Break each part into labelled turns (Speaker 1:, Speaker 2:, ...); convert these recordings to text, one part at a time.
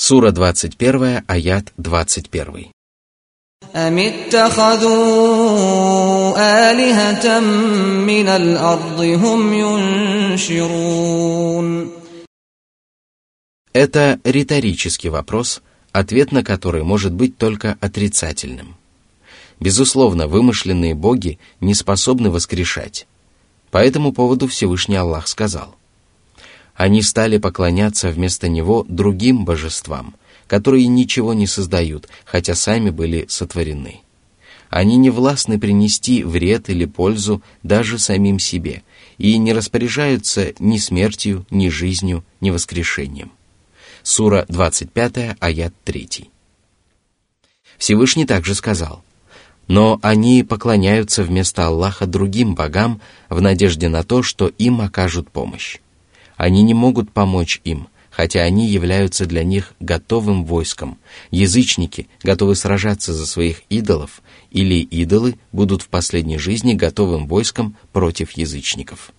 Speaker 1: Сура 21, аят 21.
Speaker 2: أم اتخذوا آلهة من الأرض هم ينشرون
Speaker 1: Это риторический вопрос, ответ на который может быть только отрицательным. Безусловно, вымышленные боги не способны воскрешать. По этому поводу Всевышний Аллах сказал, «Они стали поклоняться вместо Него другим божествам, которые ничего не создают, хотя сами были сотворены. Они не властны принести вред или пользу даже самим себе и не распоряжаются ни смертью, ни жизнью, ни воскрешением. Сура 25, аят 3. Всевышний также сказал, «Но они поклоняются вместо Аллаха другим богам в надежде на то, что им окажут помощь. Они не могут помочь им, хотя они являются для них готовым войском. Язычники готовы сражаться за своих идолов, или идолы будут в последней жизни готовым войском против язычников.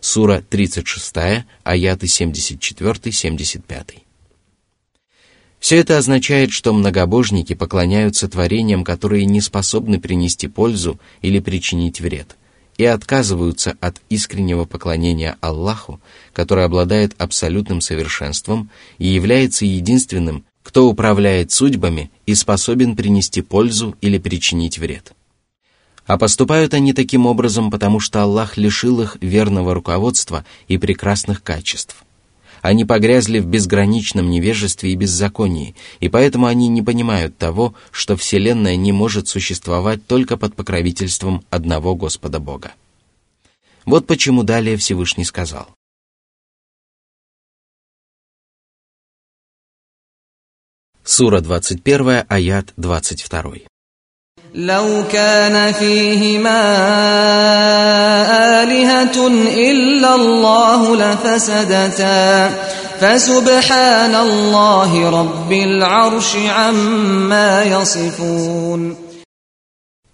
Speaker 1: Сура 36, аяты 74-75. Все это означает, что многобожники поклоняются творениям, которые не способны принести пользу или причинить вред и отказываются от искреннего поклонения Аллаху, который обладает абсолютным совершенством и является единственным, кто управляет судьбами и способен принести пользу или причинить вред. А поступают они таким образом, потому что Аллах лишил их верного руководства и прекрасных качеств – они погрязли в безграничном невежестве и беззаконии, и поэтому они не понимают того, что Вселенная не может существовать только под покровительством одного Господа Бога. Вот почему далее Всевышний сказал. Сура 21, аят 22.
Speaker 2: لو كان فيهما آلهة إلا الله لفسدتا فسبحان الله رب العرش عما يصفون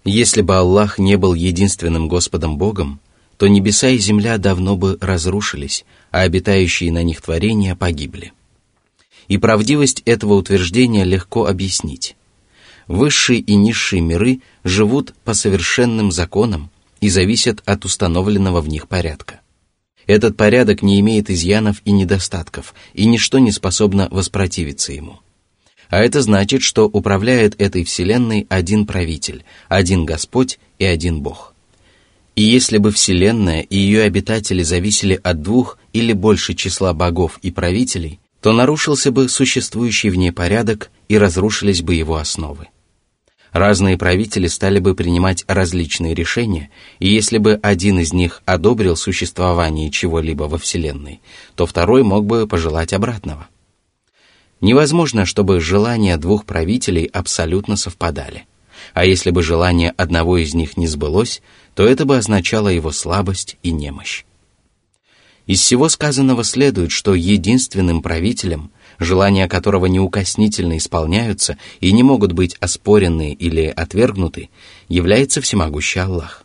Speaker 1: Если бы Аллах не был единственным Господом Богом, то небеса и земля давно бы разрушились, а обитающие на них творения погибли. И правдивость этого утверждения легко объяснить. Высшие и низшие миры живут по совершенным законам и зависят от установленного в них порядка. Этот порядок не имеет изъянов и недостатков, и ничто не способно воспротивиться ему. А это значит, что управляет этой вселенной один правитель, один Господь и один Бог. И если бы вселенная и ее обитатели зависели от двух или больше числа богов и правителей, то нарушился бы существующий в ней порядок и разрушились бы его основы. Разные правители стали бы принимать различные решения, и если бы один из них одобрил существование чего-либо во Вселенной, то второй мог бы пожелать обратного. Невозможно, чтобы желания двух правителей абсолютно совпадали. А если бы желание одного из них не сбылось, то это бы означало его слабость и немощь. Из всего сказанного следует, что единственным правителем, желания которого неукоснительно исполняются и не могут быть оспорены или отвергнуты, является всемогущий Аллах.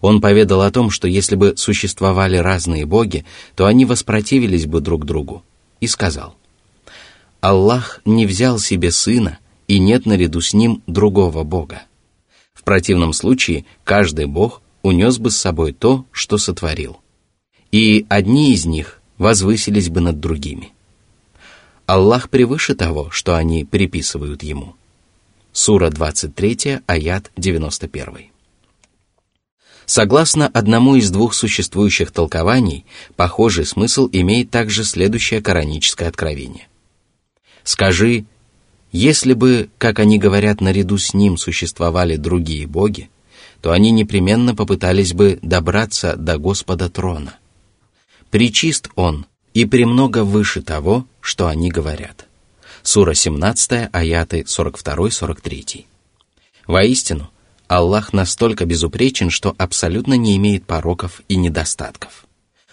Speaker 1: Он поведал о том, что если бы существовали разные боги, то они воспротивились бы друг другу, и сказал, «Аллах не взял себе сына, и нет наряду с ним другого бога. В противном случае каждый бог унес бы с собой то, что сотворил. И одни из них возвысились бы над другими. Аллах превыше того, что они приписывают Ему. Сура 23, аят 91. Согласно одному из двух существующих толкований, похожий смысл имеет также следующее кораническое откровение. «Скажи, если бы, как они говорят, наряду с ним существовали другие боги, то они непременно попытались бы добраться до Господа трона. Причист Он и премного выше того, что они говорят. Сура 17, аяты 42-43. Воистину, Аллах настолько безупречен, что абсолютно не имеет пороков и недостатков.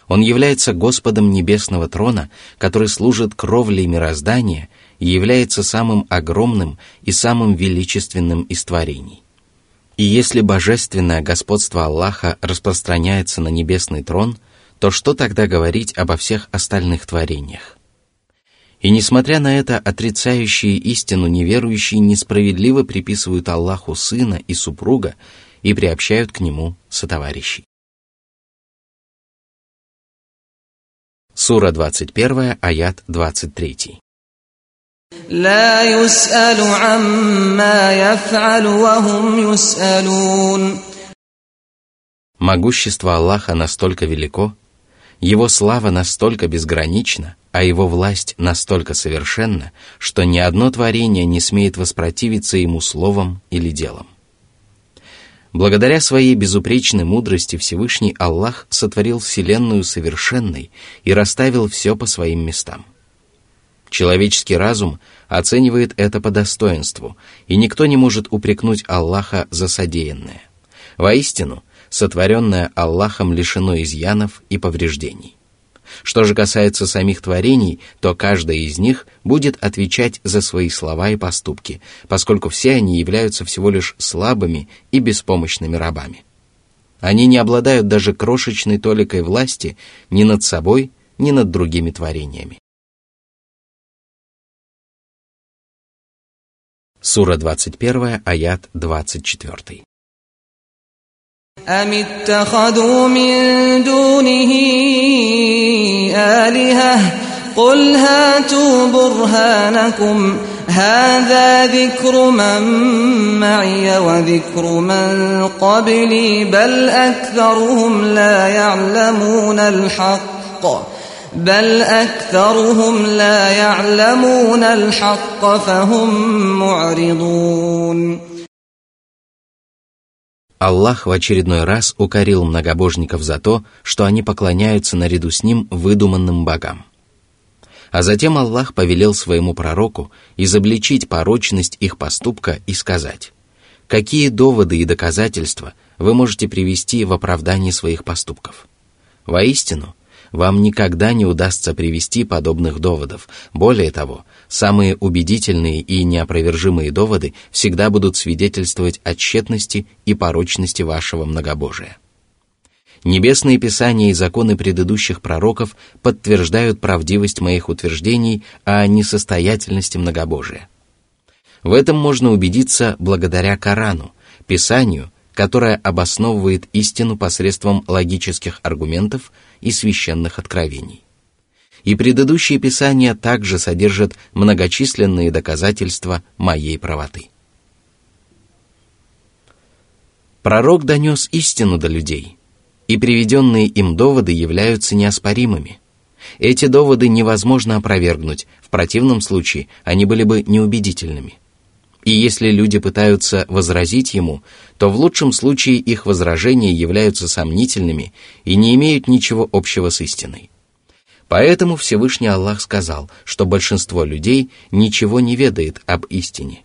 Speaker 1: Он является Господом Небесного Трона, который служит кровлей мироздания и является самым огромным и самым величественным из творений. И если божественное господство Аллаха распространяется на Небесный Трон, то что тогда говорить обо всех остальных творениях? И несмотря на это, отрицающие истину неверующие несправедливо приписывают Аллаху сына и супруга и приобщают к нему сотоварищей. Сура 21, аят 23. Могущество Аллаха настолько велико, его слава настолько безгранична, а Его власть настолько совершенна, что ни одно творение не смеет воспротивиться Ему словом или делом. Благодаря своей безупречной мудрости Всевышний Аллах сотворил Вселенную совершенной и расставил все по своим местам. Человеческий разум оценивает это по достоинству, и никто не может упрекнуть Аллаха за содеянное. Воистину, сотворенное Аллахом лишено изъянов и повреждений. Что же касается самих творений, то каждое из них будет отвечать за свои слова и поступки, поскольку все они являются всего лишь слабыми и беспомощными рабами. Они не обладают даже крошечной толикой власти ни над собой, ни над другими творениями. Сура 21, аят 24.
Speaker 2: أم اتخذوا من دونه آلهة؟ قل هاتوا برهانكم هذا ذكر من معي وذكر من قبلي بل أكثرهم لا يعلمون الحق بل أكثرهم لا يعلمون الحق فهم معرضون.
Speaker 1: Аллах в очередной раз укорил многобожников за то, что они поклоняются наряду с ним выдуманным богам. А затем Аллах повелел своему пророку изобличить порочность их поступка и сказать, какие доводы и доказательства вы можете привести в оправдании своих поступков. Воистину, вам никогда не удастся привести подобных доводов. Более того, самые убедительные и неопровержимые доводы всегда будут свидетельствовать о тщетности и порочности вашего многобожия. Небесные писания и законы предыдущих пророков подтверждают правдивость моих утверждений о несостоятельности многобожия. В этом можно убедиться благодаря Корану, Писанию, которое обосновывает истину посредством логических аргументов – и священных откровений. И предыдущие писания также содержат многочисленные доказательства моей правоты. Пророк донес истину до людей, и приведенные им доводы являются неоспоримыми. Эти доводы невозможно опровергнуть, в противном случае они были бы неубедительными. И если люди пытаются возразить ему, то в лучшем случае их возражения являются сомнительными и не имеют ничего общего с истиной. Поэтому Всевышний Аллах сказал, что большинство людей ничего не ведает об истине.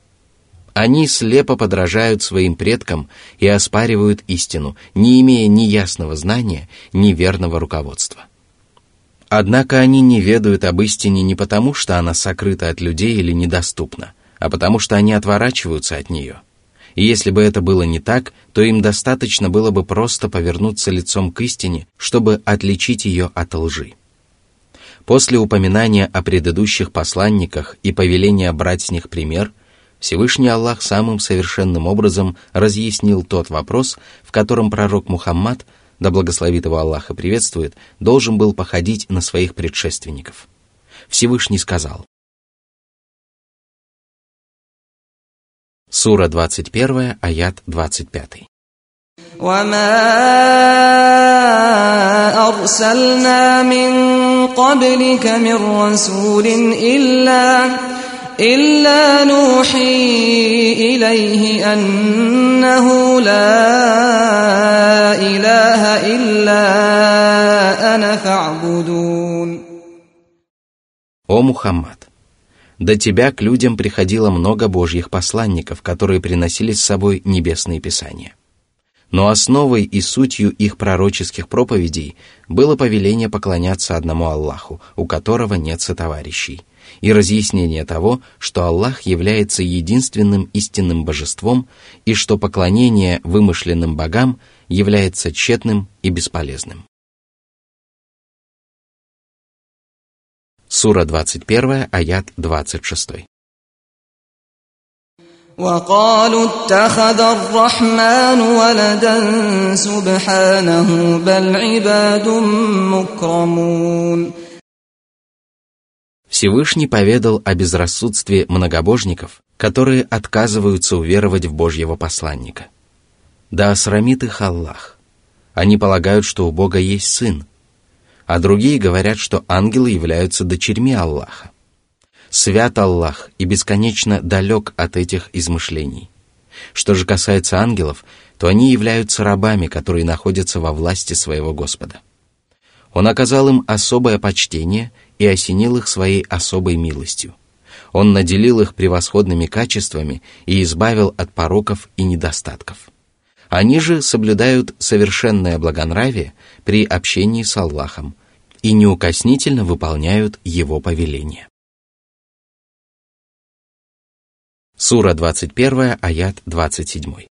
Speaker 1: Они слепо подражают своим предкам и оспаривают истину, не имея ни ясного знания, ни верного руководства. Однако они не ведают об истине не потому, что она сокрыта от людей или недоступна – а потому что они отворачиваются от нее. И если бы это было не так, то им достаточно было бы просто повернуться лицом к истине, чтобы отличить ее от лжи. После упоминания о предыдущих посланниках и повеления брать с них пример, Всевышний Аллах самым совершенным образом разъяснил тот вопрос, в котором пророк Мухаммад, да благословит его Аллах и приветствует, должен был походить на своих предшественников. Всевышний сказал, Сура 21, аят 25.
Speaker 2: وما أرسلنا من قبلك من رسول إلا إلا نوحي إليه أنه لا إله إلا أنا فاعبدون
Speaker 1: О Мухаммад, До тебя к людям приходило много божьих посланников, которые приносили с собой небесные писания. но основой и сутью их пророческих проповедей было повеление поклоняться одному Аллаху, у которого нет сотоварищей, и разъяснение того, что Аллах является единственным истинным божеством и что поклонение вымышленным богам является тщетным и бесполезным. Сура 21, аят 26.
Speaker 2: وقالوا اتخذ الرحمن ولدا سبحانه بل عباد مكرمون
Speaker 1: Всевышний поведал о безрассудстве многобожников, которые отказываются уверовать в Божьего посланника. Да осрамит их Аллах. Они полагают, что у Бога есть сын, а другие говорят, что ангелы являются дочерьми Аллаха. Свят Аллах и бесконечно далек от этих измышлений. Что же касается ангелов, то они являются рабами, которые находятся во власти своего Господа. Он оказал им особое почтение и осенил их своей особой милостью. Он наделил их превосходными качествами и избавил от пороков и недостатков. Они же соблюдают совершенное благонравие при общении с Аллахом и неукоснительно выполняют Его повеления. Сура 21, аят 27.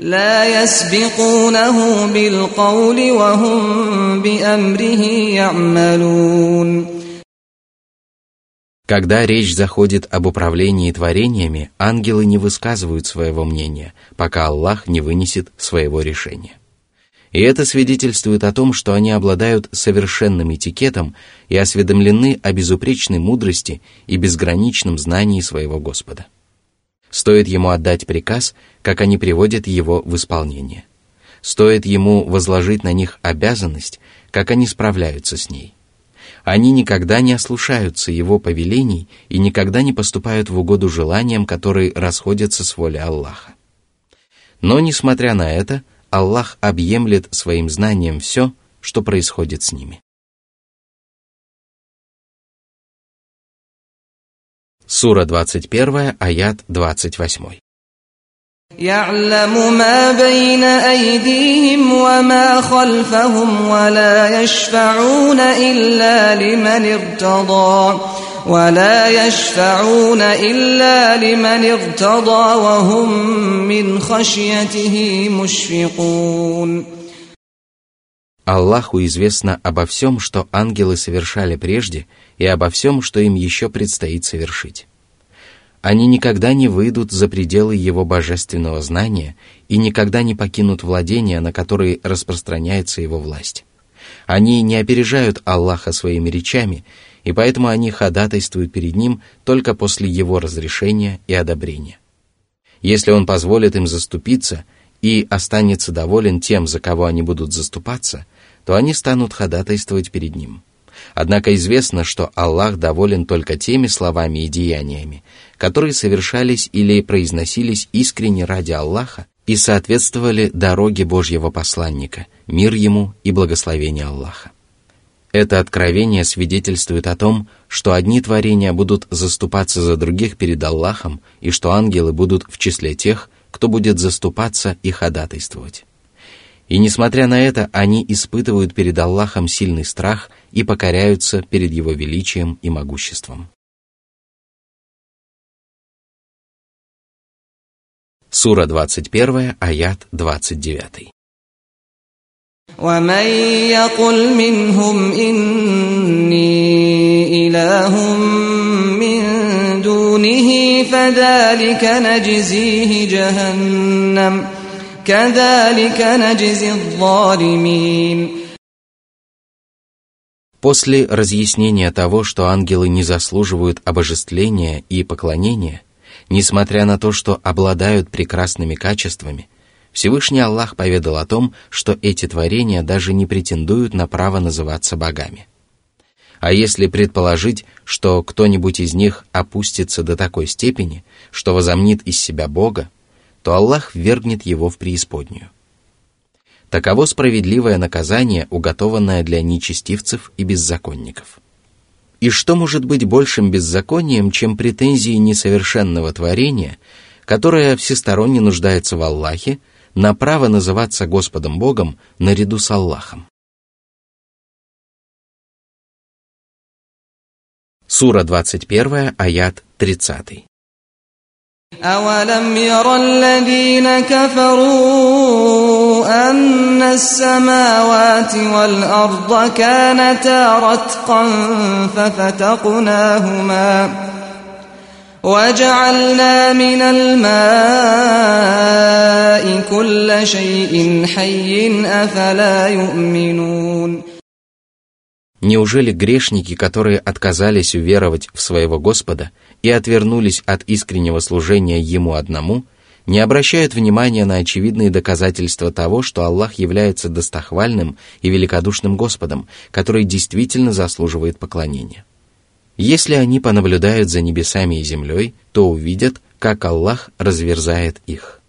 Speaker 2: لا يسبقونه بالقول وهم بأمره يعملون
Speaker 1: Когда речь заходит об управлении творениями, ангелы не высказывают своего мнения, пока Аллах не вынесет своего решения. И это свидетельствует о том, что они обладают совершенным этикетом и осведомлены о безупречной мудрости и безграничном знании своего Господа. Стоит ему отдать приказ, как они приводят его в исполнение. Стоит ему возложить на них обязанность, как они справляются с ней. Они никогда не ослушаются его повелений и никогда не поступают в угоду желаниям, которые расходятся с волей Аллаха. Но, несмотря на это, Аллах объемлет своим знанием все, что происходит с ними. Сура 21, аят 28.
Speaker 2: يعلم ما بين أيديهم وما خلفهم ولا يشفعون إلا لمن ارتضى ولا يشفعون إلا لمن ارتضى وهم من خشيته مشفقون
Speaker 1: Аллаху известно обо всем, что ангелы совершали прежде, и обо всем, что им еще предстоит совершить. Они никогда не выйдут за пределы его божественного знания и никогда не покинут владения, на которые распространяется его власть. Они не опережают Аллаха своими речами, и поэтому они ходатайствуют перед Ним только после Его разрешения и одобрения. Если Он позволит им заступиться и останется доволен тем, за кого они будут заступаться, то они станут ходатайствовать перед Ним. Однако известно, что Аллах доволен только теми словами и деяниями, которые совершались или произносились искренне ради Аллаха и соответствовали дороге Божьего посланника, мир ему и благословение Аллаха. Это откровение свидетельствует о том, что одни творения будут заступаться за других перед Аллахом, и что ангелы будут в числе тех, кто будет заступаться и ходатайствовать. И несмотря на это, они испытывают перед Аллахом сильный страх и покоряются перед Его величием и могуществом. Сура 21, аят 29.
Speaker 2: ومن يقل منهم إني إله من دونه فذلك نجزيه جهنم كذلك نجزي الظالمين
Speaker 1: После разъяснения того, что ангелы не заслуживают обожествления и поклонения – Несмотря на то, что обладают прекрасными качествами, Всевышний Аллах поведал о том, что эти творения даже не претендуют на право называться богами. А если предположить, что кто-нибудь из них опустится до такой степени, что возомнит из себя Бога, то Аллах ввергнет его в преисподнюю. Таково справедливое наказание, уготованное для нечестивцев и беззаконников. И что может быть большим беззаконием, чем претензии несовершенного творения, которое всесторонне нуждается в Аллахе, на право называться Господом Богом наряду с Аллахом? Сура 21, аят 30.
Speaker 2: أولم ير الذين كفروا أن السماوات والأرض كانتا رتقا ففتقناهما وجعلنا من الماء كل شيء حي أفلا يؤمنون
Speaker 1: Неужели грешники, которые отказались уверовать в своего Господа и отвернулись от искреннего служения Ему одному, не обращают внимания на очевидные доказательства того, что Аллах является достохвальным и великодушным Господом, который действительно заслуживает поклонения? Если они понаблюдают за небесами и землей, то увидят, как Аллах разверзает их.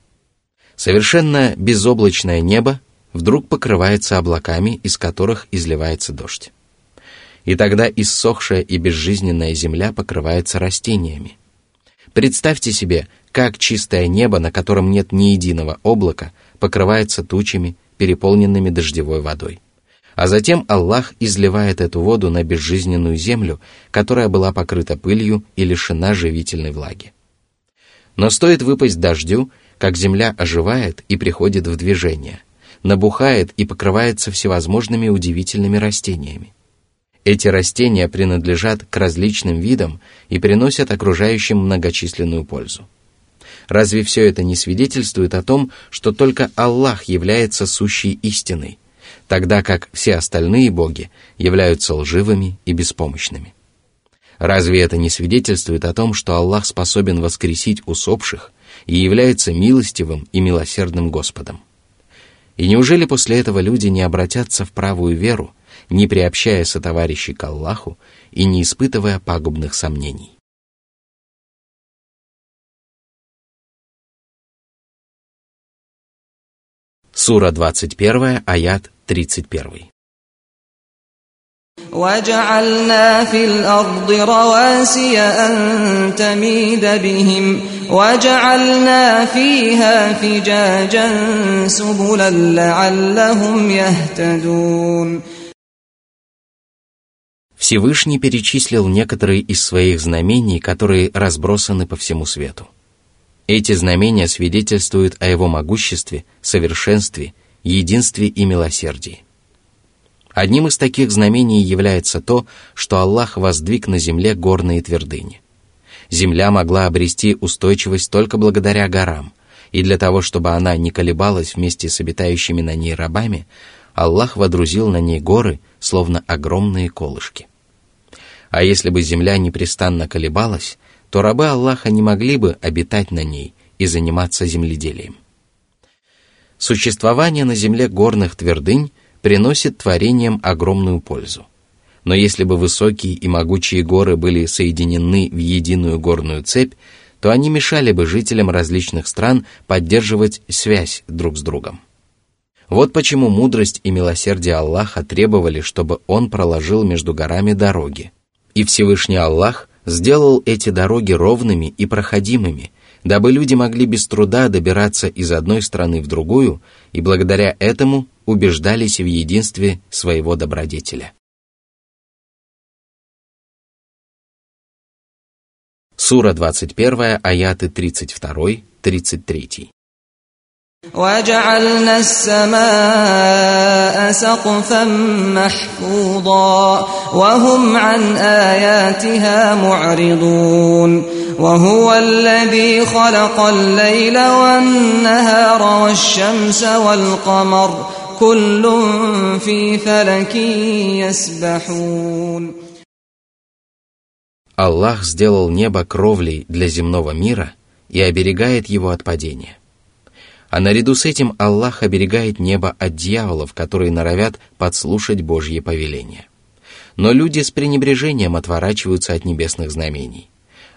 Speaker 1: Совершенно безоблачное небо вдруг покрывается облаками, из которых изливается дождь и тогда иссохшая и безжизненная земля покрывается растениями. Представьте себе, как чистое небо, на котором нет ни единого облака, покрывается тучами, переполненными дождевой водой. А затем Аллах изливает эту воду на безжизненную землю, которая была покрыта пылью и лишена живительной влаги. Но стоит выпасть дождю, как земля оживает и приходит в движение, набухает и покрывается всевозможными удивительными растениями. Эти растения принадлежат к различным видам и приносят окружающим многочисленную пользу. Разве все это не свидетельствует о том, что только Аллах является сущей истиной, тогда как все остальные боги являются лживыми и беспомощными? Разве это не свидетельствует о том, что Аллах способен воскресить усопших и является милостивым и милосердным Господом? И неужели после этого люди не обратятся в правую веру, не приобщая сотоварищей к Аллаху и не испытывая пагубных сомнений. Сура 21, аят 31.
Speaker 2: وجعلنا في الأرض رواسي أن تميد بهم وجعلنا فيها فجاجا سبلا لعلهم يهتدون
Speaker 1: Всевышний перечислил некоторые из своих знамений, которые разбросаны по всему свету. Эти знамения свидетельствуют о его могуществе, совершенстве, единстве и милосердии. Одним из таких знамений является то, что Аллах воздвиг на земле горные твердыни. Земля могла обрести устойчивость только благодаря горам, и для того, чтобы она не колебалась вместе с обитающими на ней рабами, Аллах водрузил на ней горы, словно огромные колышки. А если бы земля непрестанно колебалась, то рабы Аллаха не могли бы обитать на ней и заниматься земледелием. Существование на земле горных твердынь приносит творениям огромную пользу. Но если бы высокие и могучие горы были соединены в единую горную цепь, то они мешали бы жителям различных стран поддерживать связь друг с другом. Вот почему мудрость и милосердие Аллаха требовали, чтобы Он проложил между горами дороги, и Всевышний Аллах сделал эти дороги ровными и проходимыми, дабы люди могли без труда добираться из одной страны в другую и благодаря этому убеждались в единстве своего добродетеля. Сура 21, аяты 32-33.
Speaker 2: وجعلنا السماء سقفا محفوظا وهم عن آياتها معرضون وهو الذي خلق الليل والنهار والشمس والقمر كل في فلك يسبحون
Speaker 1: Аллах сделал небо кровлей для земного мира и оберегает его от падения. А наряду с этим Аллах оберегает небо от дьяволов, которые норовят подслушать Божьи повеления. Но люди с пренебрежением отворачиваются от небесных знамений.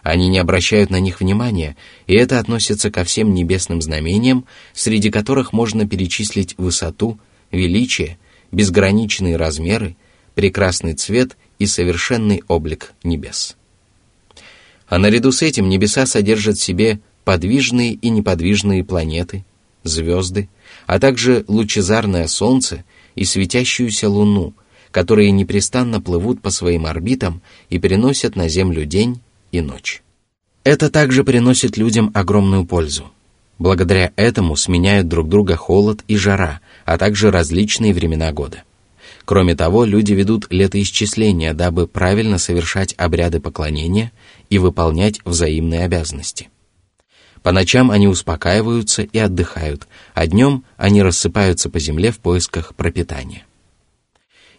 Speaker 1: Они не обращают на них внимания, и это относится ко всем небесным знамениям, среди которых можно перечислить высоту, величие, безграничные размеры, прекрасный цвет и совершенный облик небес. А наряду с этим небеса содержат в себе подвижные и неподвижные планеты – звезды, а также лучезарное Солнце и светящуюся Луну, которые непрестанно плывут по своим орбитам и переносят на Землю день и ночь. Это также приносит людям огромную пользу. Благодаря этому сменяют друг друга холод и жара, а также различные времена года. Кроме того, люди ведут летоисчисления, дабы правильно совершать обряды поклонения и выполнять взаимные обязанности. По ночам они успокаиваются и отдыхают, а днем они рассыпаются по земле в поисках пропитания.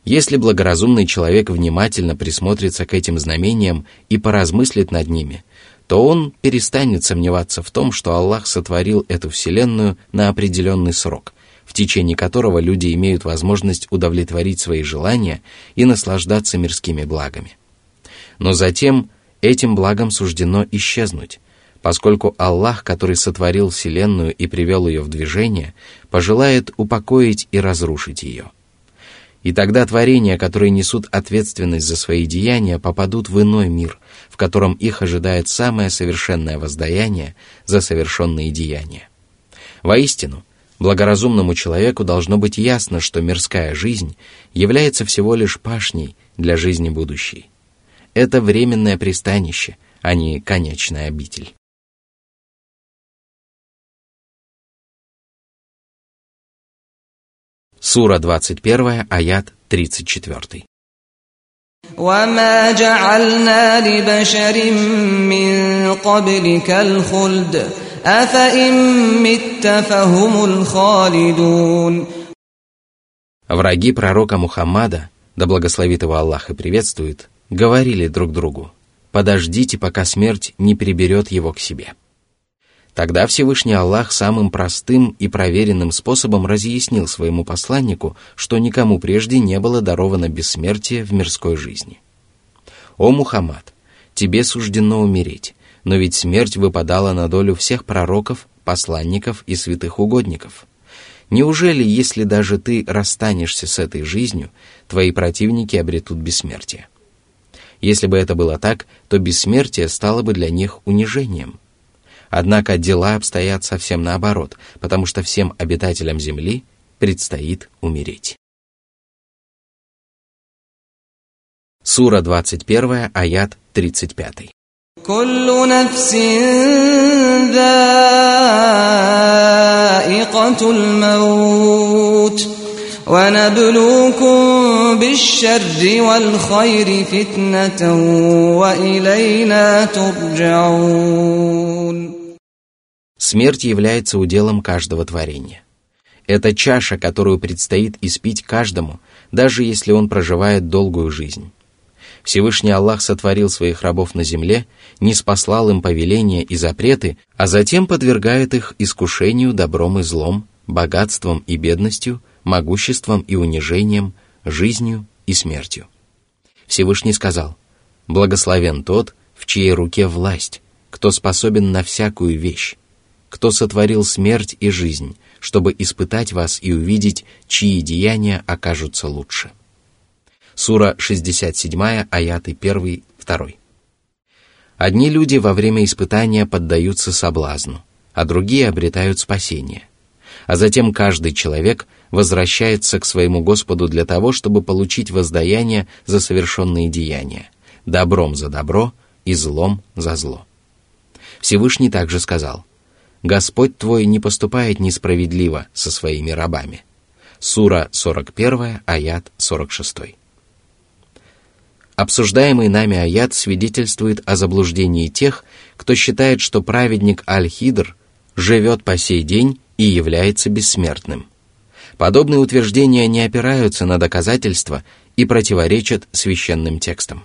Speaker 1: Если благоразумный человек внимательно присмотрится к этим знамениям и поразмыслит над ними, то он перестанет сомневаться в том, что Аллах сотворил эту вселенную на определенный срок, в течение которого люди имеют возможность удовлетворить свои желания и наслаждаться мирскими благами. Но затем этим благам суждено исчезнуть, поскольку Аллах, который сотворил вселенную и привел ее в движение, пожелает упокоить и разрушить ее. И тогда творения, которые несут ответственность за свои деяния, попадут в иной мир, в котором их ожидает самое совершенное воздаяние за совершенные деяния. Воистину, благоразумному человеку должно быть ясно, что мирская жизнь является всего лишь пашней для жизни будущей. Это временное пристанище, а не конечная обитель. Сура 21, аят 34.
Speaker 2: وما جعلنا لبشر من قبلك الخلد أفإن مت فهم الخالدون
Speaker 1: Враги пророка Мухаммада, да благословит его Аллах и приветствует, говорили друг другу, «Подождите, пока смерть не приберет его к себе». Тогда Всевышний Аллах самым простым и проверенным способом разъяснил своему посланнику, что никому прежде не было даровано бессмертие в мирской жизни. «О Мухаммад, тебе суждено умереть, но ведь смерть выпадала на долю всех пророков, посланников и святых угодников. Неужели, если даже ты расстанешься с этой жизнью, твои противники обретут бессмертие? Если бы это было так, то бессмертие стало бы для них унижением – Однако дела обстоят совсем наоборот, потому что всем обитателям Земли предстоит умереть. Сура 21, аят 35. كل نفس ذائقة الموت ونبلوكم بالشر والخير فتنة وإلينا ترجعون Смерть является уделом каждого творения. Это чаша, которую предстоит испить каждому, даже если он проживает долгую жизнь. Всевышний Аллах сотворил своих рабов на земле, не спаслал им повеления и запреты, а затем подвергает их искушению добром и злом, богатством и бедностью, могуществом и унижением, жизнью и смертью. Всевышний сказал, «Благословен тот, в чьей руке власть, кто способен на всякую вещь, кто сотворил смерть и жизнь, чтобы испытать вас и увидеть, чьи деяния окажутся лучше. Сура 67, аяты 1, 2. Одни люди во время испытания поддаются соблазну, а другие обретают спасение. А затем каждый человек возвращается к своему Господу для того, чтобы получить воздаяние за совершенные деяния, добром за добро и злом за зло. Всевышний также сказал – Господь твой не поступает несправедливо со своими рабами. Сура 41, аят 46. Обсуждаемый нами аят свидетельствует о заблуждении тех, кто считает, что праведник Аль-Хидр живет по сей день и является бессмертным. Подобные утверждения не опираются на доказательства и противоречат священным текстам.